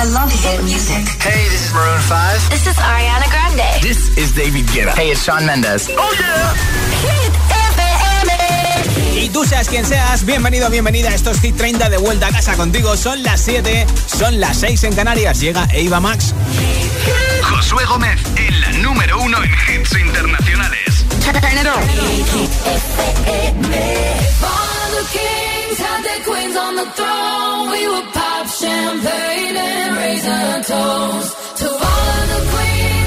I love hit music. Hey, this is Maroon 5. This is Ariana Grande. This is David Guetta. Hey, it's Sean Mendes. Oh yeah. Hit Y tú seas quien seas, bienvenido, bienvenida a estos Hit 30 de vuelta a casa contigo. Son las 7, son las 6 en Canarias. Llega Eva Max. Josué Gómez en la número uno en hits internacionales. Turn it on. Queens on the throne. We would pop champagne and raise a toast to all of the queens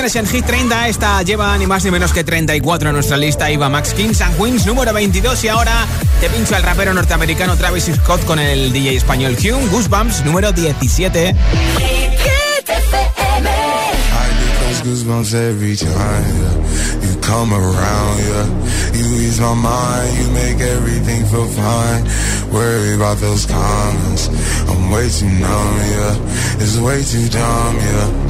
En Hit 30. Esta lleva ni más ni menos que 34 en nuestra lista. Iba Max Kings and Queens, número 22. Y ahora te pincho al rapero norteamericano Travis Scott con el DJ español Hume. Goosebumps, número 17. I get those goosebumps every time you come around. Yeah, you my mind, you make everything feel fine. Worry about those comments, I'm it's way too dumb. Yeah,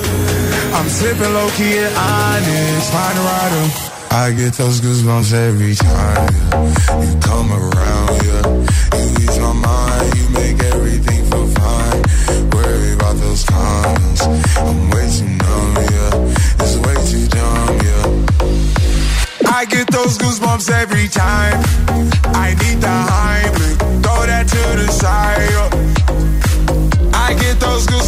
I'm sipping low key and honest, find a rider. I get those goosebumps every time yeah. you come around, yeah. You ease my mind, you make everything feel fine. Worry about those comments, I'm way too numb, yeah. It's way too dumb, yeah. I get those goosebumps every time. I need the Heimlich, throw that to the side. yeah.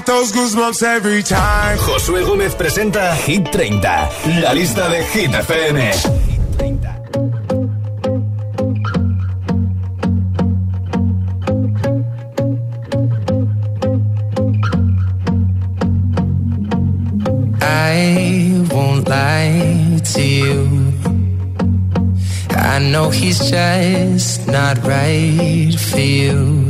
Get those goosebumps every time. Josué Gómez presenta Hit 30, la lista de Hit FM. I won't lie to you. I know he's just not right for you.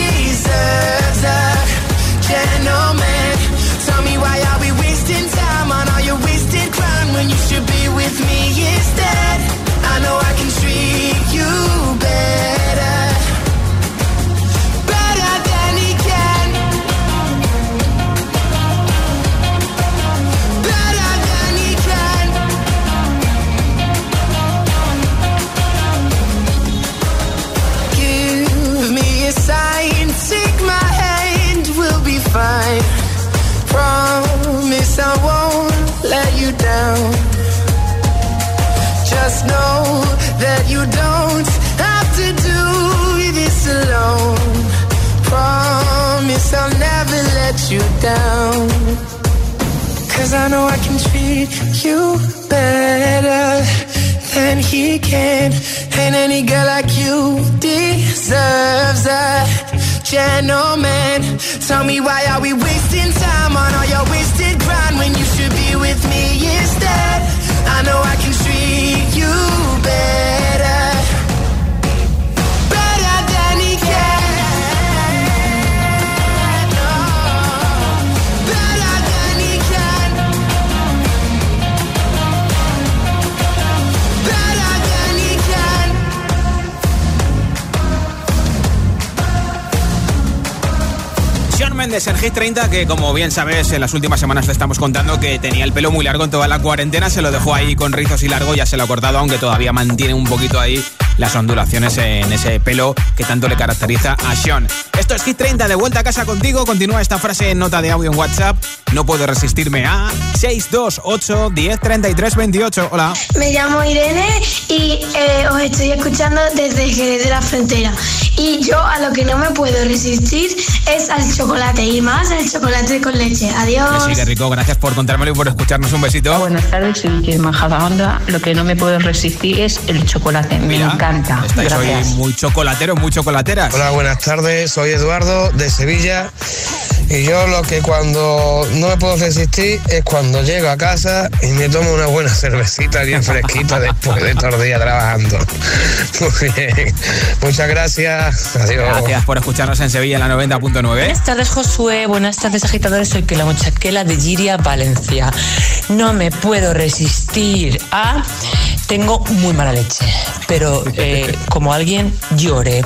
deserves a gentleman. Tell me why are we wasting time on all your wasted crown when you should be with me instead? Que como bien sabes, en las últimas semanas te estamos contando que tenía el pelo muy largo en toda la cuarentena, se lo dejó ahí con rizos y largo, ya se lo ha cortado, aunque todavía mantiene un poquito ahí las ondulaciones en ese pelo que tanto le caracteriza a Sean. Esto es Hit 30, de vuelta a casa contigo, continúa esta frase en nota de audio en WhatsApp, no puedo resistirme a 628 10 33 28. Hola. Me llamo Irene y eh, os estoy escuchando desde Jerez de la Frontera. Y yo a lo que no me puedo resistir es al chocolate y más al chocolate con leche. Adiós. Sí, qué rico, gracias por contármelo y por escucharnos un besito. Buenas tardes, soy Vicky de Majadahonda. Lo que no me puedo resistir es el chocolate. Me Mira. encanta. encanta. Estáis hoy muy chocolateros, muy chocolateras. Hola, buenas tardes. Soy Eduardo de Sevilla. Y yo lo que cuando no me puedo resistir es cuando llego a casa y me tomo una buena cervecita bien fresquita después de todo el día trabajando. Muy bien. Muchas gracias. Adiós. Gracias por escucharnos en Sevilla en la 90.9. Buenas tardes, Josué. Buenas tardes, agitadores. Soy que la muchaquela de Giria, Valencia. No me puedo resistir a. Tengo muy mala leche, pero eh, como alguien llore,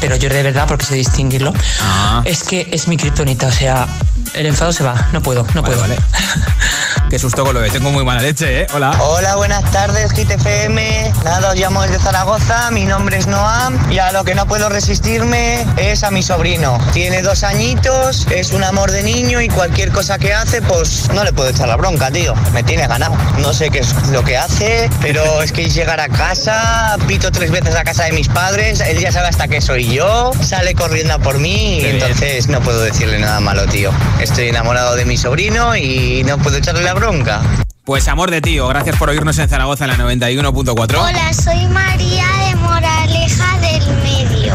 pero llore de verdad porque sé distinguirlo, Ah. es que es mi kriptonita. O sea, el enfado se va. No puedo, no puedo. Vale. Qué susto con lo de tengo muy mala leche, ¿eh? Hola. Hola, buenas tardes, GTFM. Nada, os llamo desde Zaragoza. Mi nombre es Noam y a lo que no puedo resistirme es a mi sobrino. Tiene dos añitos, es un amor de niño y cualquier cosa que hace, pues no le puedo echar la bronca, tío. Me tiene ganado. No sé qué es lo que hace, pero es que llegar a casa, pito tres veces a casa de mis padres, él ya sabe hasta que soy yo, sale corriendo a por mí y entonces no puedo decirle nada malo, tío. Estoy enamorado de mi sobrino y no puedo echarle la bronca. Pues amor de tío, gracias por oírnos en Zaragoza en la 91.4. Hola, soy María de Moraleja del Medio.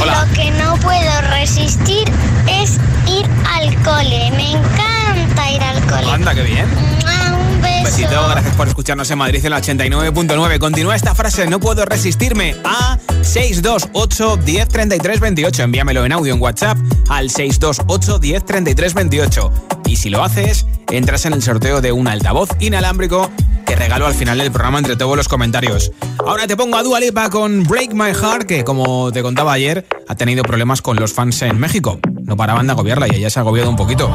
Hola. Lo que no puedo resistir es ir al cole. Me encanta ir al cole. Anda, qué bien. Mua, Un besito, gracias por escucharnos en Madrid en la 89.9. Continúa esta frase, no puedo resistirme a 628 10 33 28. Envíamelo en audio en WhatsApp al 628 10 33 28. Y si lo haces, entras en el sorteo de un altavoz inalámbrico que regalo al final del programa entre todos los comentarios. Ahora te pongo a Dua Lipa con Break My Heart, que como te contaba ayer, ha tenido problemas con los fans en México. No paraban de agobiarla y ella se ha agobiado un poquito.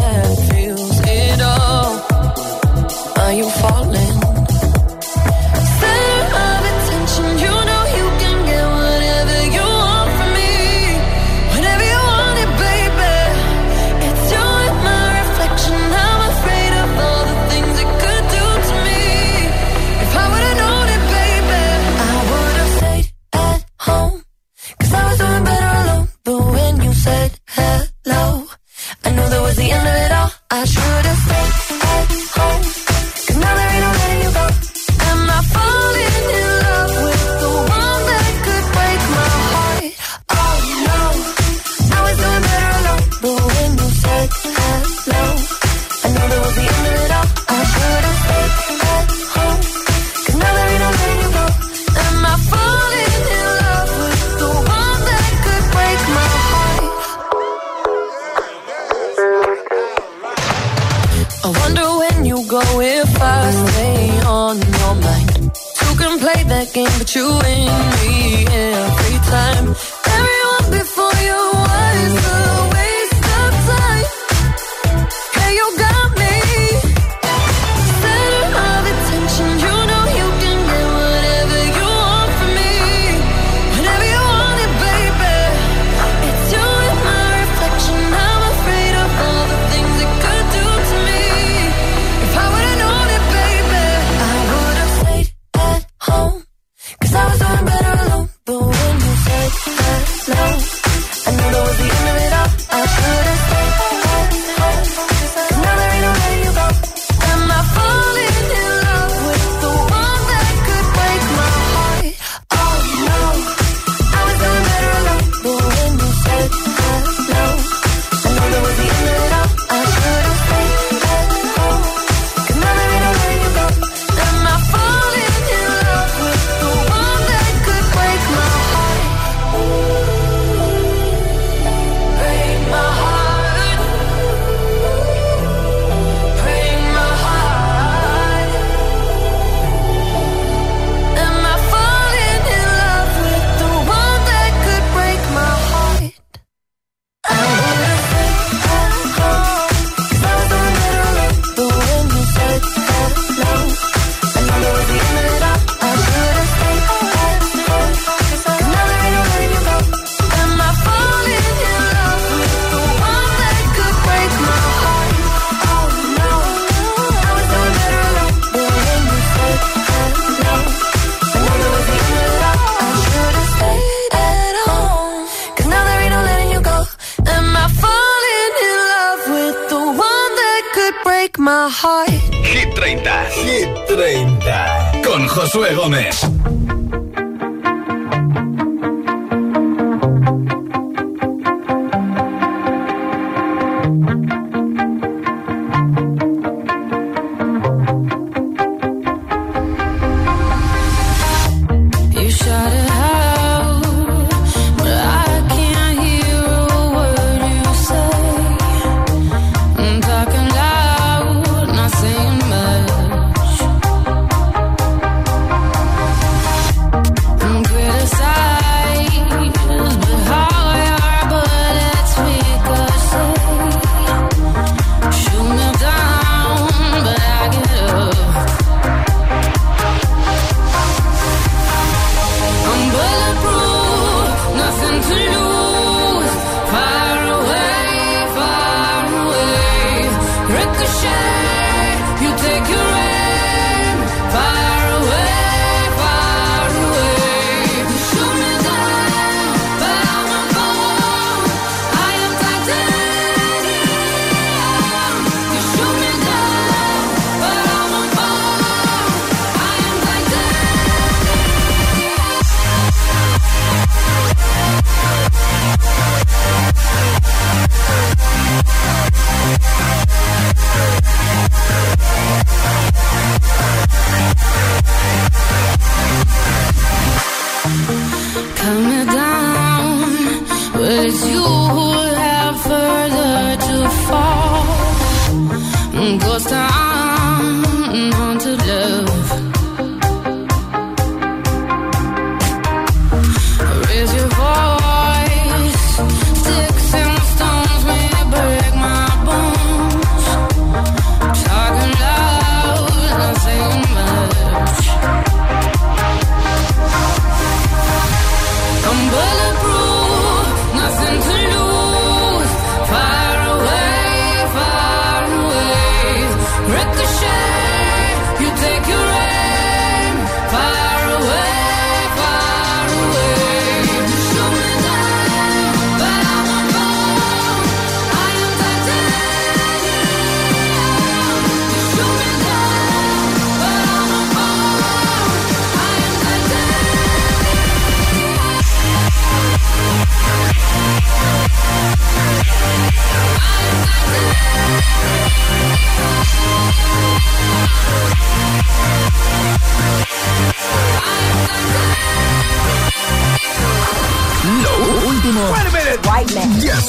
you falling?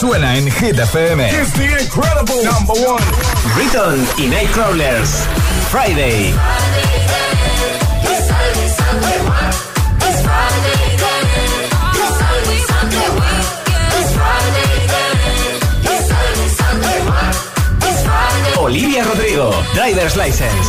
Suena en Hit FM. It's the incredible number one. Riton y Nightcrawlers. Friday. Olivia Rodrigo, Driver's License.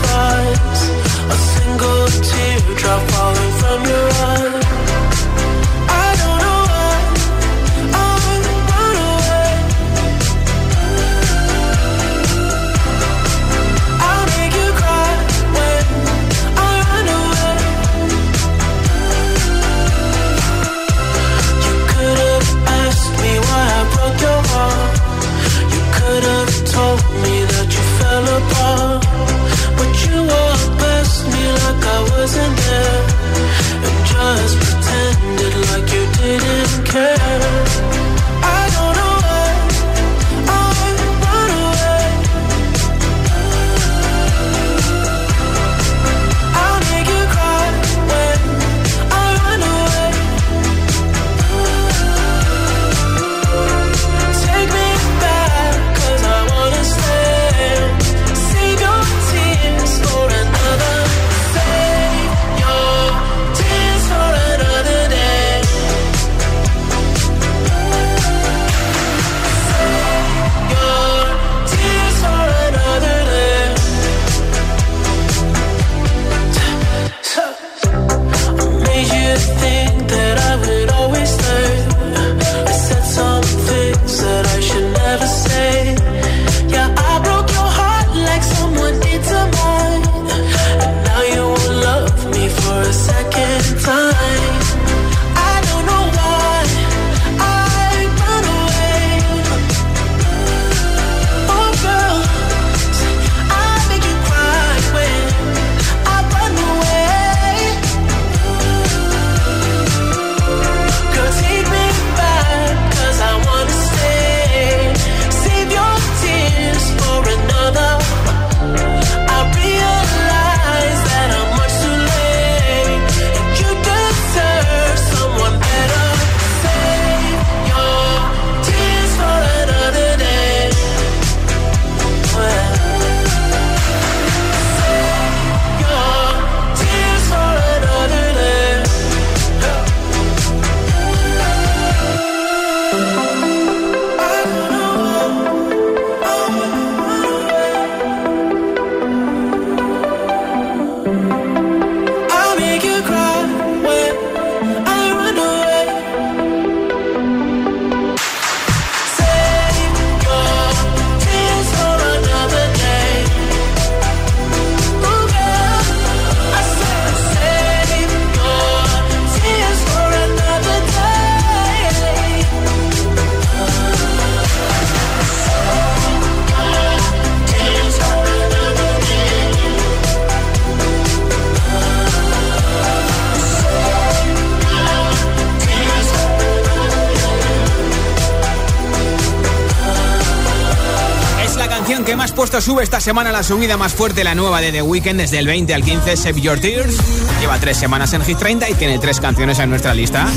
Semana la subida más fuerte, la nueva de The Weeknd, desde el 20 al 15, Save Your Tears. Lleva tres semanas en Hit 30 y tiene tres canciones en nuestra lista.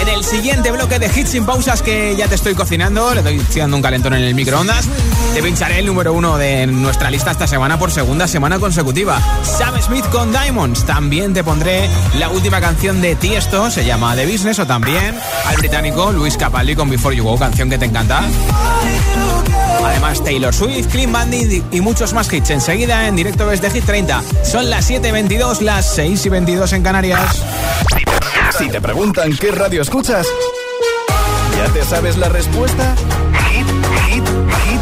En el siguiente bloque de hits sin pausas que ya te estoy cocinando, le estoy haciendo un calentón en el microondas, te pincharé el número uno de nuestra lista esta semana por segunda semana consecutiva. Sam Smith con Diamonds. También te pondré la última canción de Tiesto, se llama The Business, o también al británico Luis Capaldi con Before You Go, canción que te encanta. Además, Taylor Swift, Clean Bandit y muchos más hits enseguida en directo desde Hit 30. Son las 7.22, las 6.22 en Canarias. Si te preguntan qué radio escuchas, ¿ya te sabes la respuesta? Hit, hit, hit,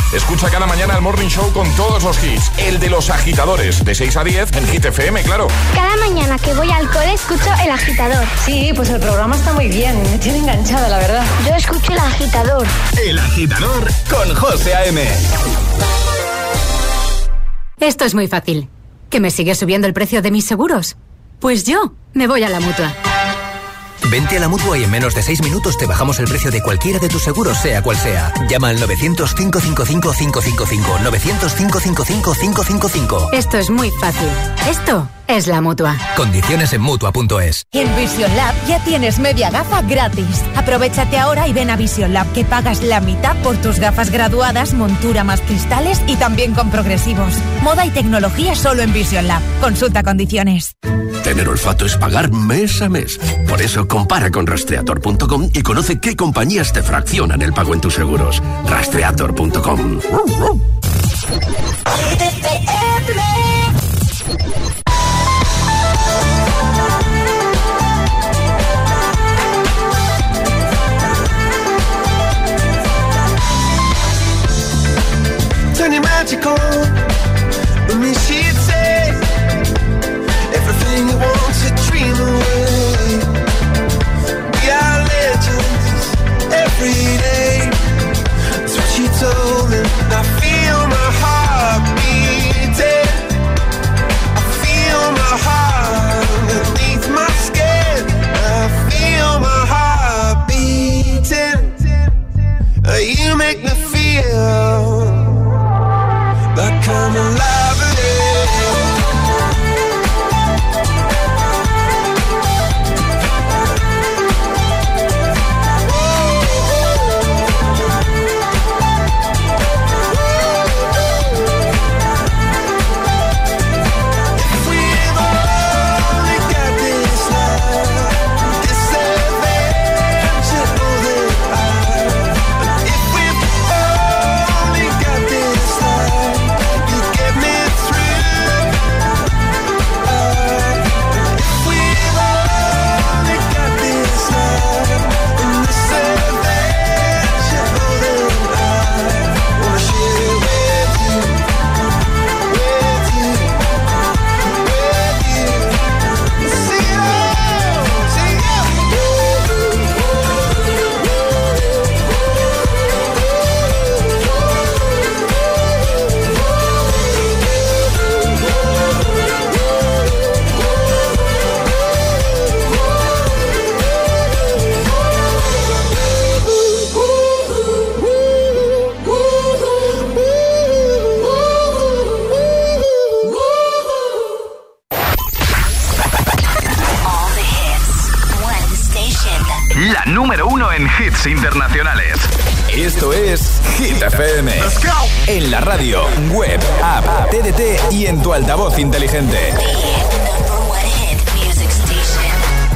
Escucha cada mañana el Morning Show con todos los hits. El de los agitadores, de 6 a 10 en Hit FM, claro. Cada mañana que voy al cole escucho El Agitador. Sí, pues el programa está muy bien. Me tiene enganchada, la verdad. Yo escucho El Agitador. El agitador con José A.M. Esto es muy fácil. ¿Que me sigue subiendo el precio de mis seguros? Pues yo me voy a la mutua. Vente a la mutua y en menos de 6 minutos te bajamos el precio de cualquiera de tus seguros, sea cual sea. Llama al 900-555-555. 900-555-555. Esto es muy fácil. Esto es la mutua. Condiciones en mutua.es. En Vision Lab ya tienes media gafa gratis. Aprovechate ahora y ven a Vision Lab que pagas la mitad por tus gafas graduadas, montura más cristales y también con progresivos. Moda y tecnología solo en Vision Lab. Consulta condiciones. Tener olfato es pagar mes a mes. Por eso compara con rastreator.com y conoce qué compañías te fraccionan el pago en tus seguros. Rastreator.com.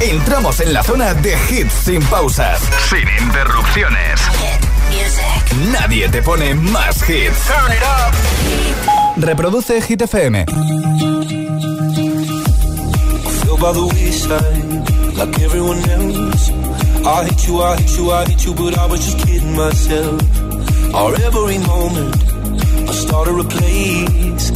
Entramos en la zona de hits sin pausas. Sin interrupciones. Nadie te pone más hits. Reproduce Hit FM. feel by the wayside like everyone else. I hate you, I hate you, I hate you, but I was just kidding myself. Our every moment, I started a place.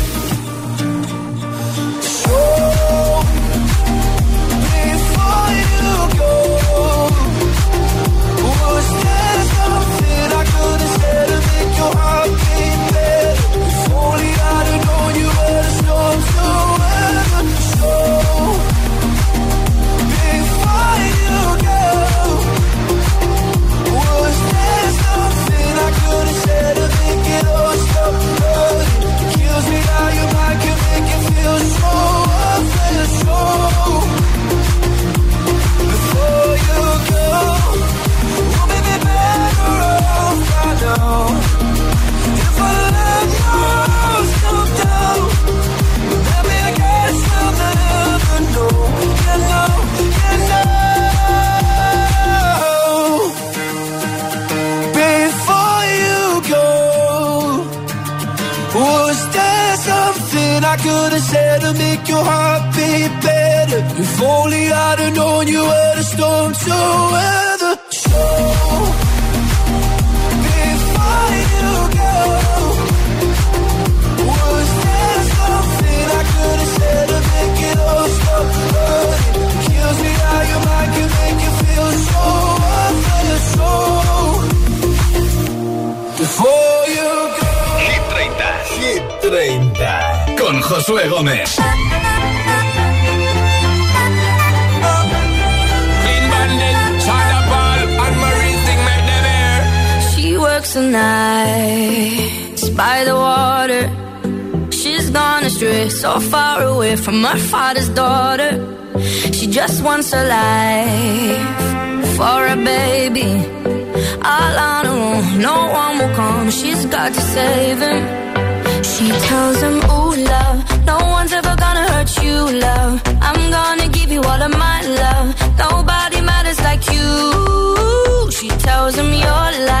She's got to save him. She tells him, Ooh, love, no one's ever gonna hurt you, love. I'm gonna give you all of my love. Nobody matters like you. She tells him your life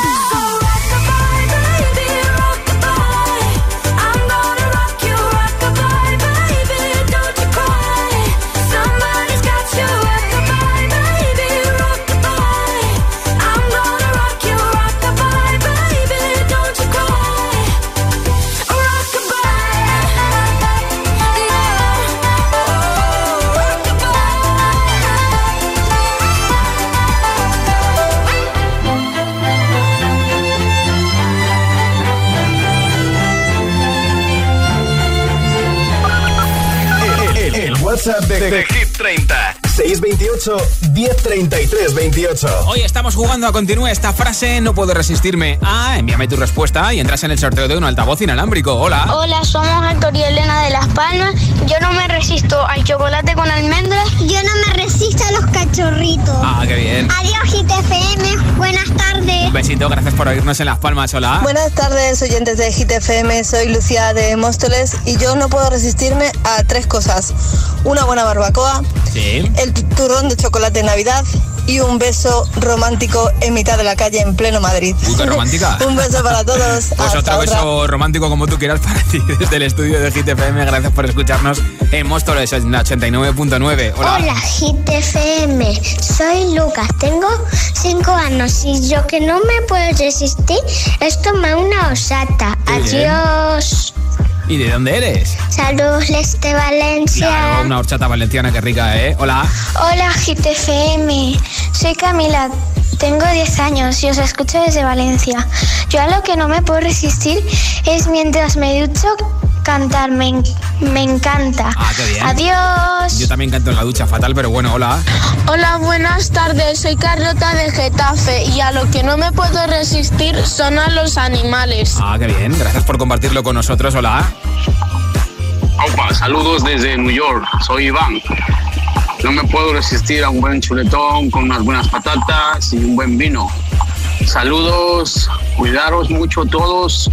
628 1033 28. Hoy estamos jugando a continúa esta frase, no puedo resistirme a, envíame tu respuesta y entras en el sorteo de un altavoz inalámbrico. Hola. Hola, somos Héctor y Elena de Las Palmas. Yo no me resisto al chocolate con almendras. Yo no me resisto a los cachorritos. Ah, qué bien. Adiós, GTFM. Buenas tardes. Un besito, gracias por oírnos en Las Palmas. Hola. Buenas tardes, oyentes de GTFM. Soy Lucía de Móstoles y yo no puedo resistirme a tres cosas: una buena barbacoa, Sí. el turrón de chocolate de Navidad y un beso romántico en mitad de la calle en pleno Madrid. Uy, qué romántica. un beso para todos. Pues Hasta otro otra. beso romántico como tú quieras para ti desde el estudio de GTFM. Gracias por escucharnos en la 89.9. Hola. Hola, GTFM. Soy Lucas, tengo 5 años y yo que no me puedo resistir es tomar una osata. Qué bien. Adiós. ¿Y de dónde eres? Saludos desde Valencia. Claro, una horchata valenciana que rica, ¿eh? Hola. Hola, GTFM. Soy Camila. Tengo 10 años y os escucho desde Valencia. Yo a lo que no me puedo resistir es mientras me ducho cantar. Me, en- me encanta. Ah, qué bien. Adiós. Yo también canto en la ducha fatal, pero bueno, hola. Hola, buenas tardes. Soy Carlota de Getafe y a lo que no me puedo resistir son a los animales. Ah, qué bien. Gracias por compartirlo con nosotros. Hola. Opa, saludos desde New York. Soy Iván. No me puedo resistir a un buen chuletón con unas buenas patatas y un buen vino. Saludos, cuidaros mucho todos.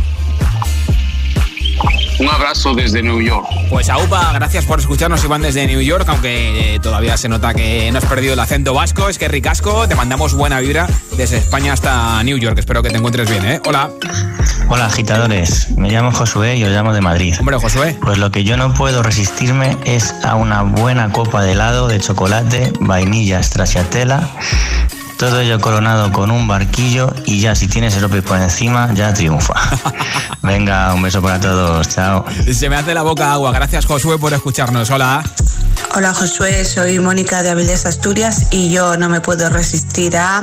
Un abrazo desde New York. Pues Aupa, gracias por escucharnos, Iván, desde New York, aunque eh, todavía se nota que no has perdido el acento vasco, es que ricasco, te mandamos buena vibra desde España hasta New York, espero que te encuentres bien, ¿eh? Hola. Hola agitadores, me llamo Josué y os llamo de Madrid. Hombre, Josué. Pues lo que yo no puedo resistirme es a una buena copa de helado de chocolate, vainilla, stracciatella, todo ello coronado con un barquillo y ya si tienes el por encima ya triunfa. Venga, un beso para todos, chao. Se me hace la boca agua, gracias Josué por escucharnos, hola. Hola Josué, soy Mónica de Avilés, Asturias y yo no me puedo resistir a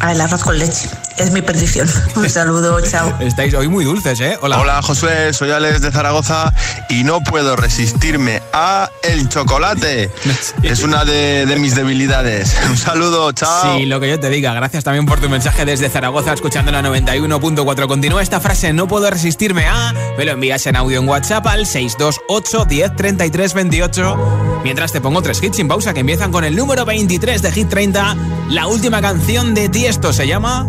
al arroz con leche. Es mi perdición. Un saludo, chao. Estáis hoy muy dulces, ¿eh? Hola. Hola Josué, soy Alex de Zaragoza y no puedo resistirme a el chocolate. Es una de, de mis debilidades. Un saludo, chao. Sí, lo que yo te diga. Gracias también por tu mensaje desde Zaragoza, escuchando la 91.4. Continúa esta frase, no puedo resistirme a... Me lo envías en audio en WhatsApp al 628 10 33 28. Mientras te pongo tres hits sin pausa que empiezan con el número 23 de Hit 30. La última canción de Tiesto se llama...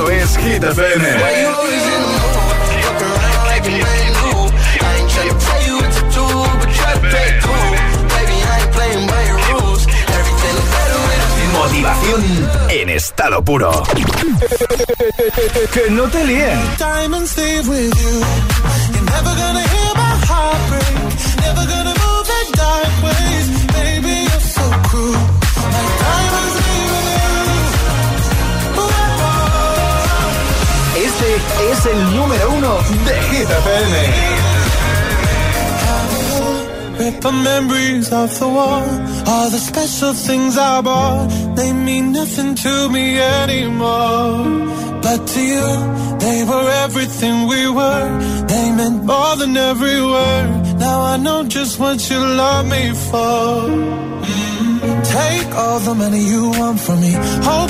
Esto es Hit FM. Motivación en estado puro. Que no te líen. Diamonds leave with you. You're never gonna hear my heart break. Never gonna move in dark ways. Baby, you're so cruel. Es el número uno de Hit the memories of the war. All the special things I bought. They mean nothing to me anymore. But to you, they were everything we were. They meant more than every. Now I know just what you love me for. Mm. Take all the money you want from me. Hope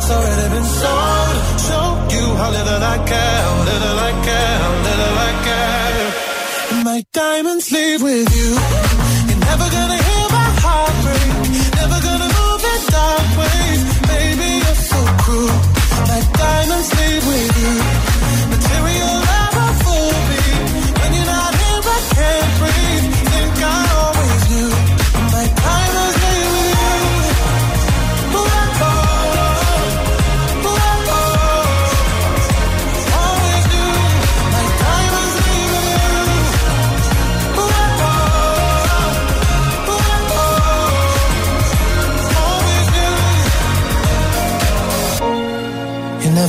My heart's already been sold. Show you how little I care, little I care, little I care. My diamonds leave with you. You're never gonna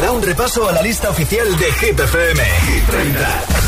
da un repaso a la lista oficial de Hit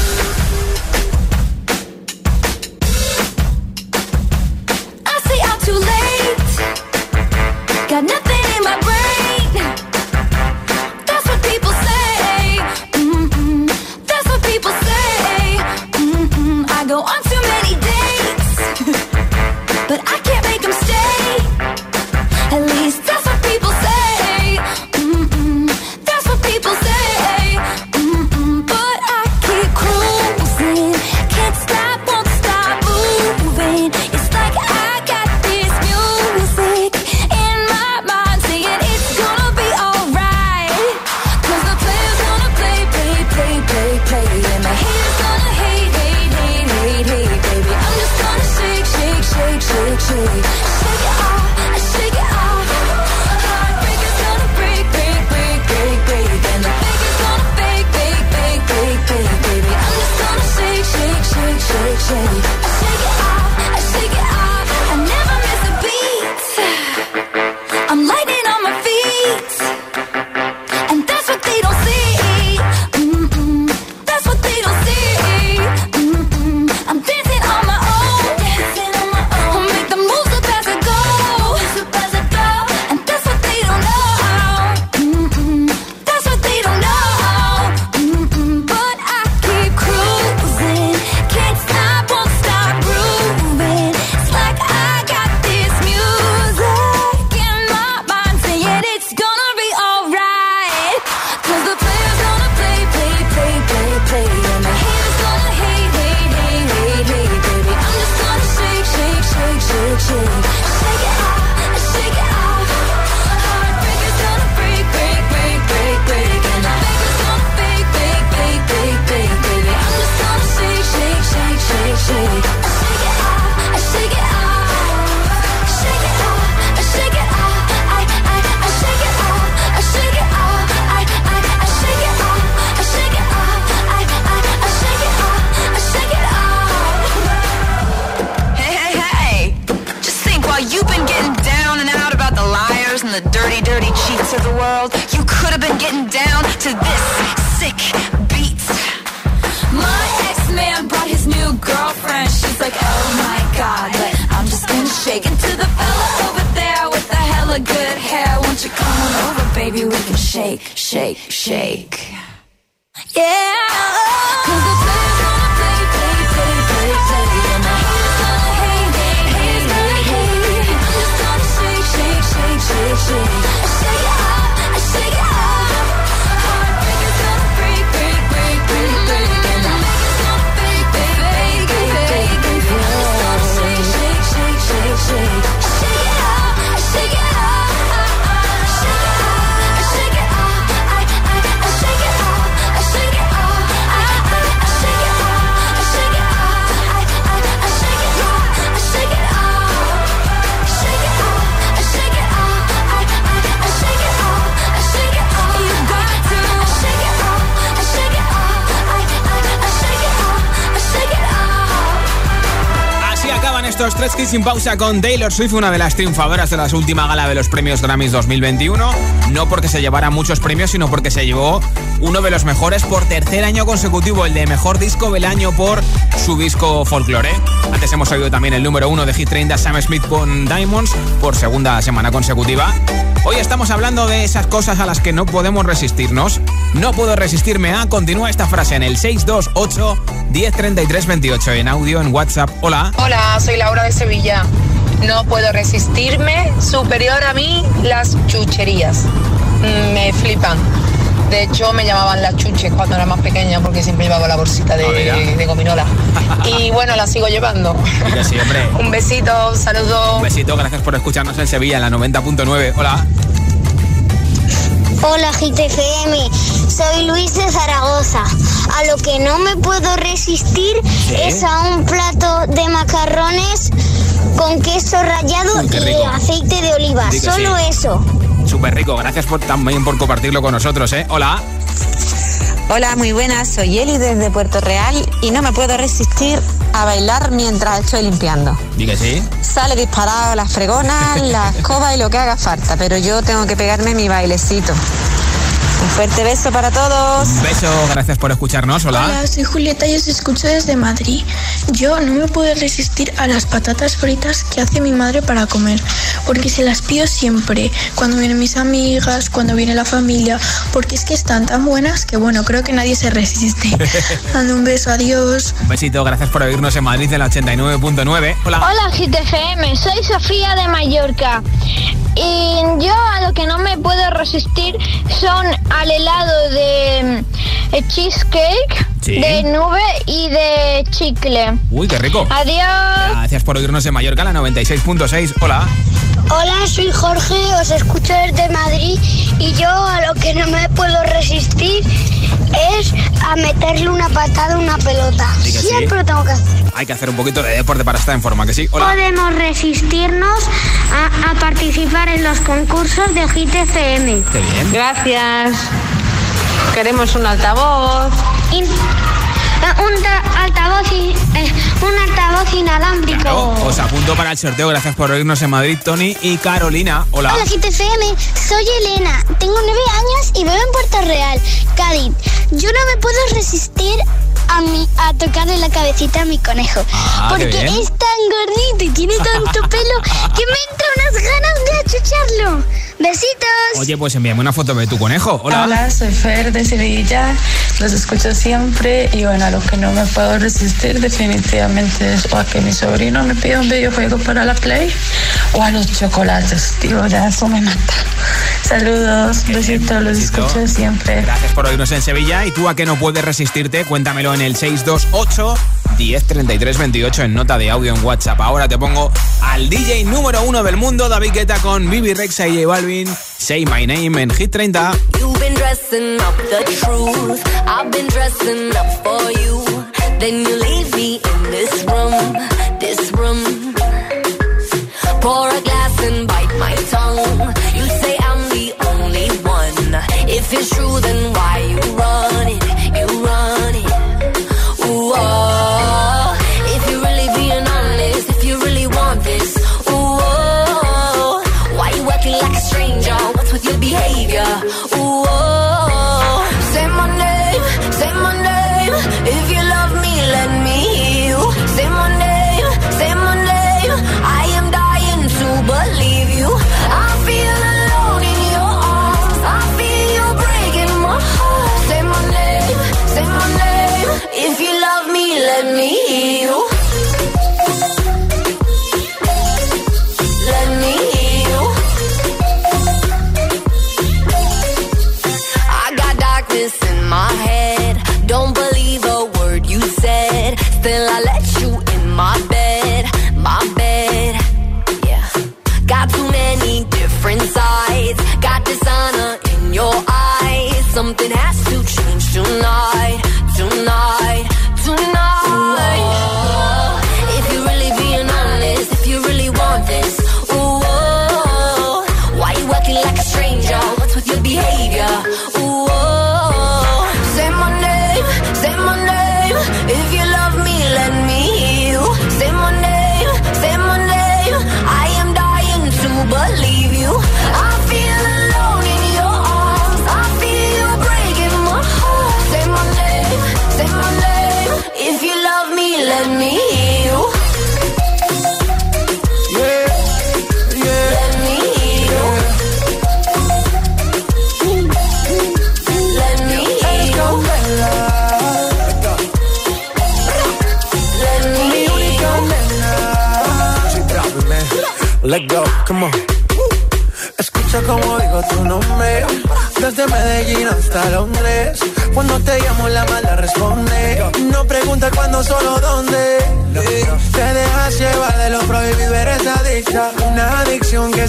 Fresky sin pausa con Taylor Swift, una de las triunfadoras de la última gala de los premios Grammys 2021. No porque se llevara muchos premios, sino porque se llevó uno de los mejores por tercer año consecutivo, el de mejor disco del año por su disco Folklore. Antes hemos oído también el número uno de Hit 30 Sam Smith con Diamonds por segunda semana consecutiva. Hoy estamos hablando de esas cosas a las que no podemos resistirnos. No puedo resistirme a. Continúa esta frase en el 628 103328 en audio, en WhatsApp. Hola. Hola, soy Laura de Sevilla. No puedo resistirme. Superior a mí, las chucherías. Mm, me flipan de hecho, me llamaban las chuches cuando era más pequeña porque siempre llevaba la bolsita de, ah, de, gominola. Y bueno, la sigo llevando. Un besito, saludos. Un besito, gracias por escucharnos en Sevilla, en la 90.9. Hola. Hola GTFM, soy Luis de Zaragoza. A lo que no me puedo resistir es a un plato de macarrones con queso rallado mm, y aceite de oliva. Solo eso súper rico. Gracias por, también por compartirlo con nosotros, ¿eh? Hola. Hola, muy buenas. Soy Eli desde Puerto Real y no me puedo resistir a bailar mientras estoy limpiando. ¿Y sí? Sale disparado las fregonas, la escoba y lo que haga falta, pero yo tengo que pegarme mi bailecito. Un fuerte beso para todos. Un beso, gracias por escucharnos. Hola. Hola, soy Julieta y os escucho desde Madrid. Yo no me puedo resistir a las patatas fritas que hace mi madre para comer, porque se las pido siempre, cuando vienen mis amigas, cuando viene la familia, porque es que están tan buenas que bueno, creo que nadie se resiste. Dando un beso, adiós. Un besito, gracias por oírnos en Madrid en la 89.9. Hola. Hola GTFM, soy Sofía de Mallorca y yo a lo que no me puedo resistir son al helado de eh, cheesecake, Sí. de nube y de chicle. Uy, qué rico. Adiós. Gracias por oírnos en Mallorca, la 96.6. Hola. Hola, soy Jorge, os escucho desde Madrid y yo a lo que no me puedo resistir es a meterle una patada a una pelota. Sí. Siempre lo tengo que hacer. Hay que hacer un poquito de deporte para estar en forma, que sí. Hola. Podemos resistirnos a, a participar en los concursos de Hit FM. Qué bien. Gracias. Queremos un altavoz. In- un ta- altavoz, eh, un altavoz inalámbrico. Claro, os apunto para el sorteo. Gracias por oírnos en Madrid, Tony y Carolina. Hola. Hola GTFM, soy Elena, tengo nueve años y vivo en Puerto Real, Cádiz. Yo no me puedo resistir a, mi, a tocarle la cabecita a mi conejo, Ah, porque es tan gordito y tiene tanto pelo que me entra unas ganas de achucharlo. Besitos. Oye, pues envíame una foto de tu conejo. Hola. Hola, soy Fer de Sevilla, los escucho siempre y bueno, a lo que no me puedo resistir definitivamente es o a que mi sobrino me pida un videojuego para la Play o a los chocolates, tío, ya eso me mata. Saludos, besitos, los besito. escucho siempre. Gracias por oírnos en Sevilla. ¿Y tú a qué no puedes resistirte? Cuéntamelo en el 628 10 33 28 en nota de audio en WhatsApp. Ahora te pongo al DJ número uno del mundo, David Guetta con Bibi Rexa y J Say My Name en Hit 30. You've been dressing up the truth. I've been dressing up for you. Then you leave me in this room, this room. Pour a glass and bite my tongue. You say I'm the only one. If it's true, then why you run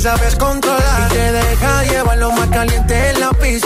sabes controlar. Y te deja llevar lo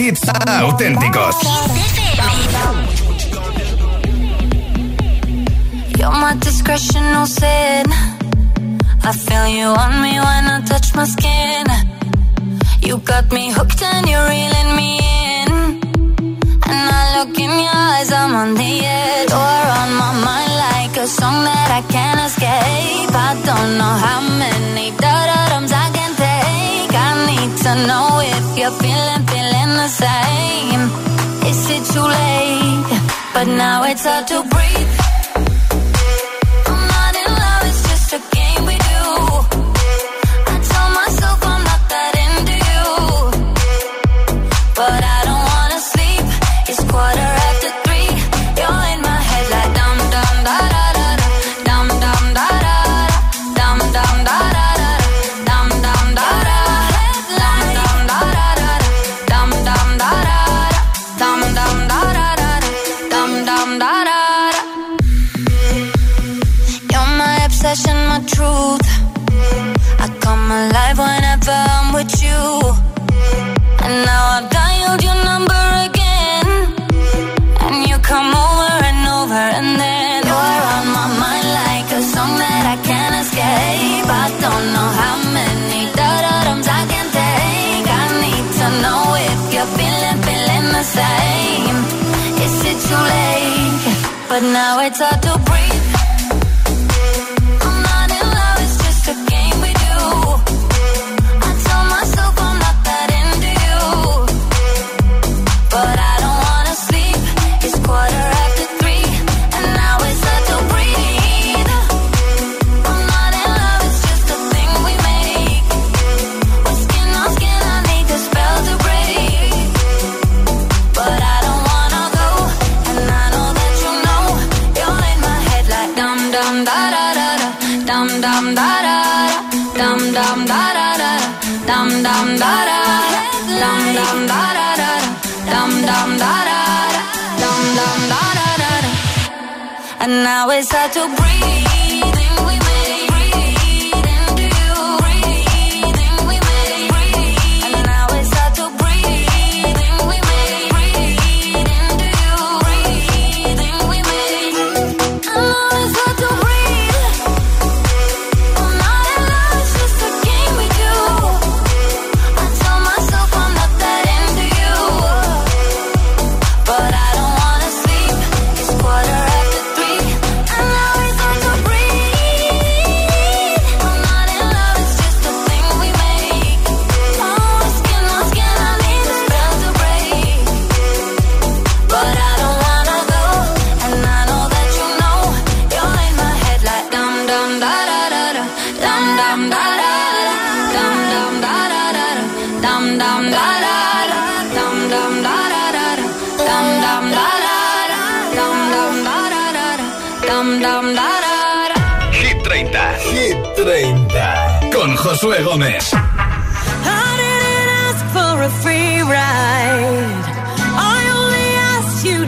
hits auténticos. You're my discretion, no sin. I feel you on me when I touch my skin. You got me hooked and you're reeling me in. And I look in your eyes, I'm on the edge. You're on my mind like a song that I can't escape. I don't know how many da-da-dums I can take. I need to know it same. Is it too late? But now it's hard to breathe.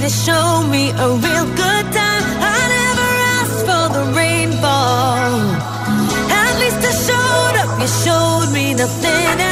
To show me a real good time. I never asked for the rainfall. At least I showed up. You showed me nothing